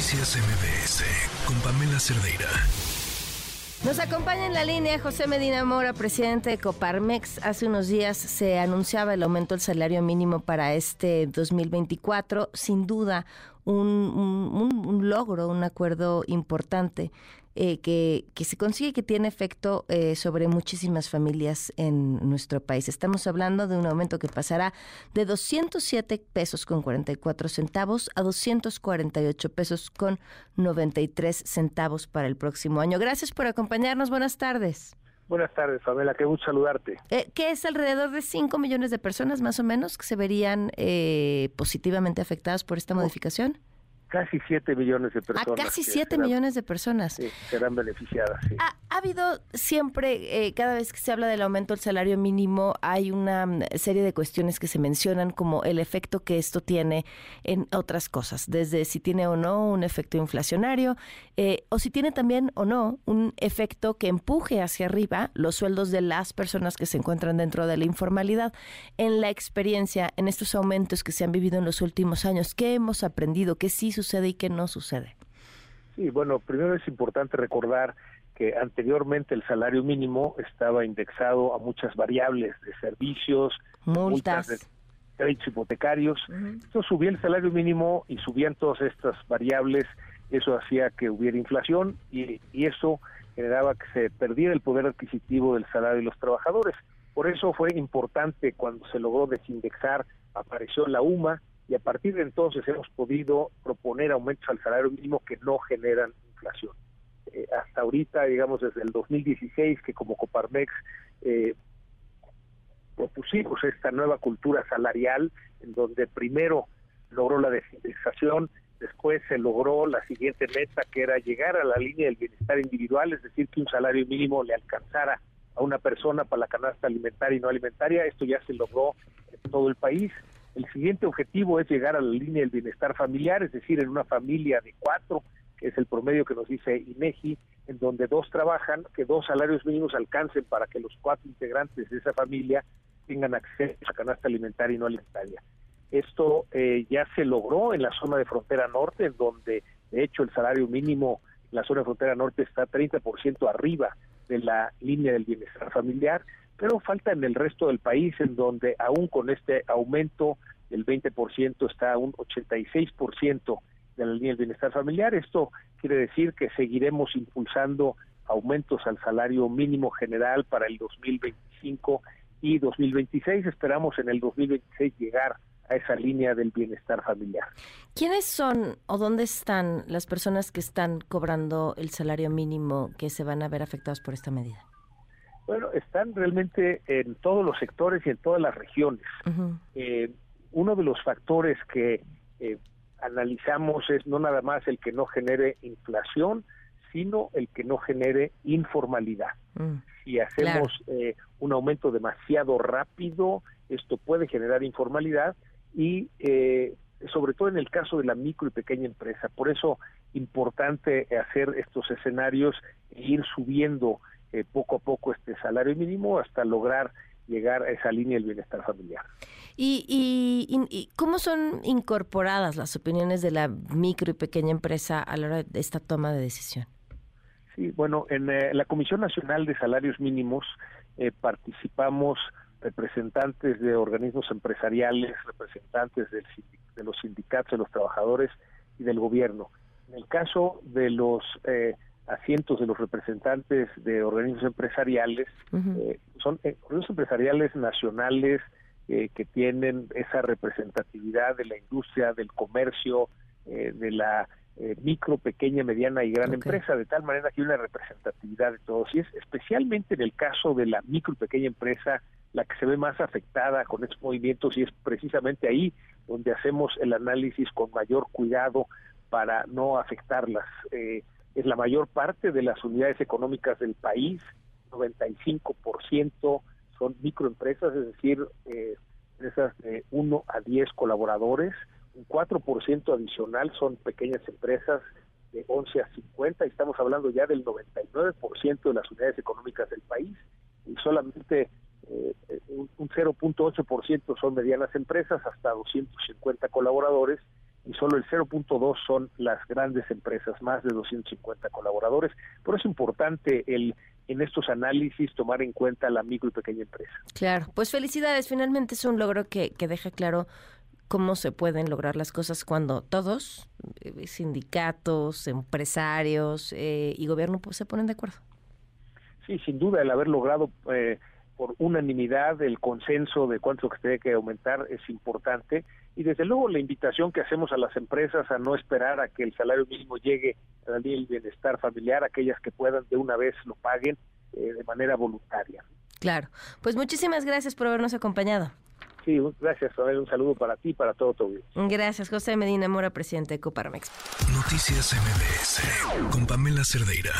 Noticias MBS con Pamela Cerdeira. Nos acompaña en la línea José Medina Mora, presidente de Coparmex. Hace unos días se anunciaba el aumento del salario mínimo para este 2024. Sin duda, un, logro, un acuerdo importante eh, que, que, se consigue que tiene efecto eh, sobre muchísimas familias en nuestro país. Estamos hablando de un aumento que pasará de 207 pesos con 44 centavos a 248 pesos con 93 centavos para el próximo año. Gracias por acompañarnos. Buenas tardes. Buenas tardes, Pamela, qué gusto saludarte. Eh, ¿Qué es alrededor de 5 millones de personas más o menos que se verían eh, positivamente afectadas por esta modificación? Casi 7 millones de personas. A casi 7 millones de personas. Sí, serán beneficiadas. Sí. Ha, habido siempre, eh, cada vez que se habla del aumento del salario mínimo, hay una mm, serie de cuestiones que se mencionan como el efecto que esto tiene en otras cosas, desde si tiene o no un efecto inflacionario, eh, o si tiene también o no un efecto que empuje hacia arriba los sueldos de las personas que se encuentran dentro de la informalidad. En la experiencia, en estos aumentos que se han vivido en los últimos años, ¿qué hemos aprendido? ¿Qué sí sucede y qué no sucede? Sí, bueno, primero es importante recordar que anteriormente el salario mínimo estaba indexado a muchas variables de servicios, multas, de créditos hipotecarios. Entonces subía el salario mínimo y subían todas estas variables, eso hacía que hubiera inflación y, y eso generaba que se perdiera el poder adquisitivo del salario de los trabajadores. Por eso fue importante cuando se logró desindexar, apareció la UMA, y a partir de entonces hemos podido proponer aumentos al salario mínimo que no generan inflación. Eh, hasta ahorita, digamos desde el 2016, que como Coparmex eh, propusimos esta nueva cultura salarial, en donde primero logró la desindexación, después se logró la siguiente meta, que era llegar a la línea del bienestar individual, es decir, que un salario mínimo le alcanzara a una persona para la canasta alimentaria y no alimentaria. Esto ya se logró en todo el país. El siguiente objetivo es llegar a la línea del bienestar familiar, es decir, en una familia de cuatro, que es el promedio que nos dice INEGI, en donde dos trabajan, que dos salarios mínimos alcancen para que los cuatro integrantes de esa familia tengan acceso a canasta alimentaria y no alimentaria. Esto eh, ya se logró en la zona de frontera norte, en donde de hecho el salario mínimo en la zona de frontera norte está 30% arriba de la línea del bienestar familiar pero falta en el resto del país, en donde aún con este aumento del 20% está un 86% de la línea del bienestar familiar. Esto quiere decir que seguiremos impulsando aumentos al salario mínimo general para el 2025 y 2026. Esperamos en el 2026 llegar a esa línea del bienestar familiar. ¿Quiénes son o dónde están las personas que están cobrando el salario mínimo que se van a ver afectados por esta medida? Bueno, están realmente en todos los sectores y en todas las regiones. Eh, uno de los factores que eh, analizamos es no nada más el que no genere inflación, sino el que no genere informalidad. Mm, si hacemos eh, un aumento demasiado rápido, esto puede generar informalidad y sobre todo en el caso de la micro y pequeña empresa. Por eso importante hacer estos escenarios e ir subiendo eh, poco a poco este salario mínimo hasta lograr llegar a esa línea del bienestar familiar. ¿Y, y, cómo son incorporadas las opiniones de la micro y pequeña empresa a la hora de esta toma de decisión? Sí, bueno, en eh, la Comisión Nacional de Salarios Mínimos eh, participamos representantes de organismos empresariales, representantes del, de los sindicatos de los trabajadores y del gobierno. En el caso de los asientos de los representantes de organismos empresariales, eh, son eh, organismos empresariales nacionales eh, que tienen esa representatividad de la industria, del comercio, de la micro, pequeña, mediana y gran empresa, de tal manera que hay una representatividad de todos. Y es especialmente en el caso de la micro y pequeña empresa la que se ve más afectada con estos movimientos y es precisamente ahí donde hacemos el análisis con mayor cuidado para no afectarlas. Eh, es la mayor parte de las unidades económicas del país, 95% son microempresas, es decir, eh, empresas de 1 a 10 colaboradores, un 4% adicional son pequeñas empresas de 11 a 50, y estamos hablando ya del 99% de las unidades económicas del país, y solamente eh, un 0.8% son medianas empresas, hasta 250 colaboradores, y solo el 0.2 son las grandes empresas, más de 250 colaboradores. Por eso es importante el en estos análisis tomar en cuenta la micro y pequeña empresa. Claro, pues felicidades, finalmente es un logro que, que deja claro cómo se pueden lograr las cosas cuando todos, eh, sindicatos, empresarios eh, y gobierno pues, se ponen de acuerdo. Sí, sin duda el haber logrado eh, por unanimidad el consenso de cuánto que tiene que aumentar es importante y desde luego la invitación que hacemos a las empresas a no esperar a que el salario mínimo llegue a la línea del bienestar familiar, aquellas que puedan de una vez lo paguen de manera voluntaria. Claro, pues muchísimas gracias por habernos acompañado. Sí, gracias, Un saludo para ti y para todo tu vida. Gracias, José Medina Mora, presidente de Coparmex. Noticias MBS con Pamela Cerdeira.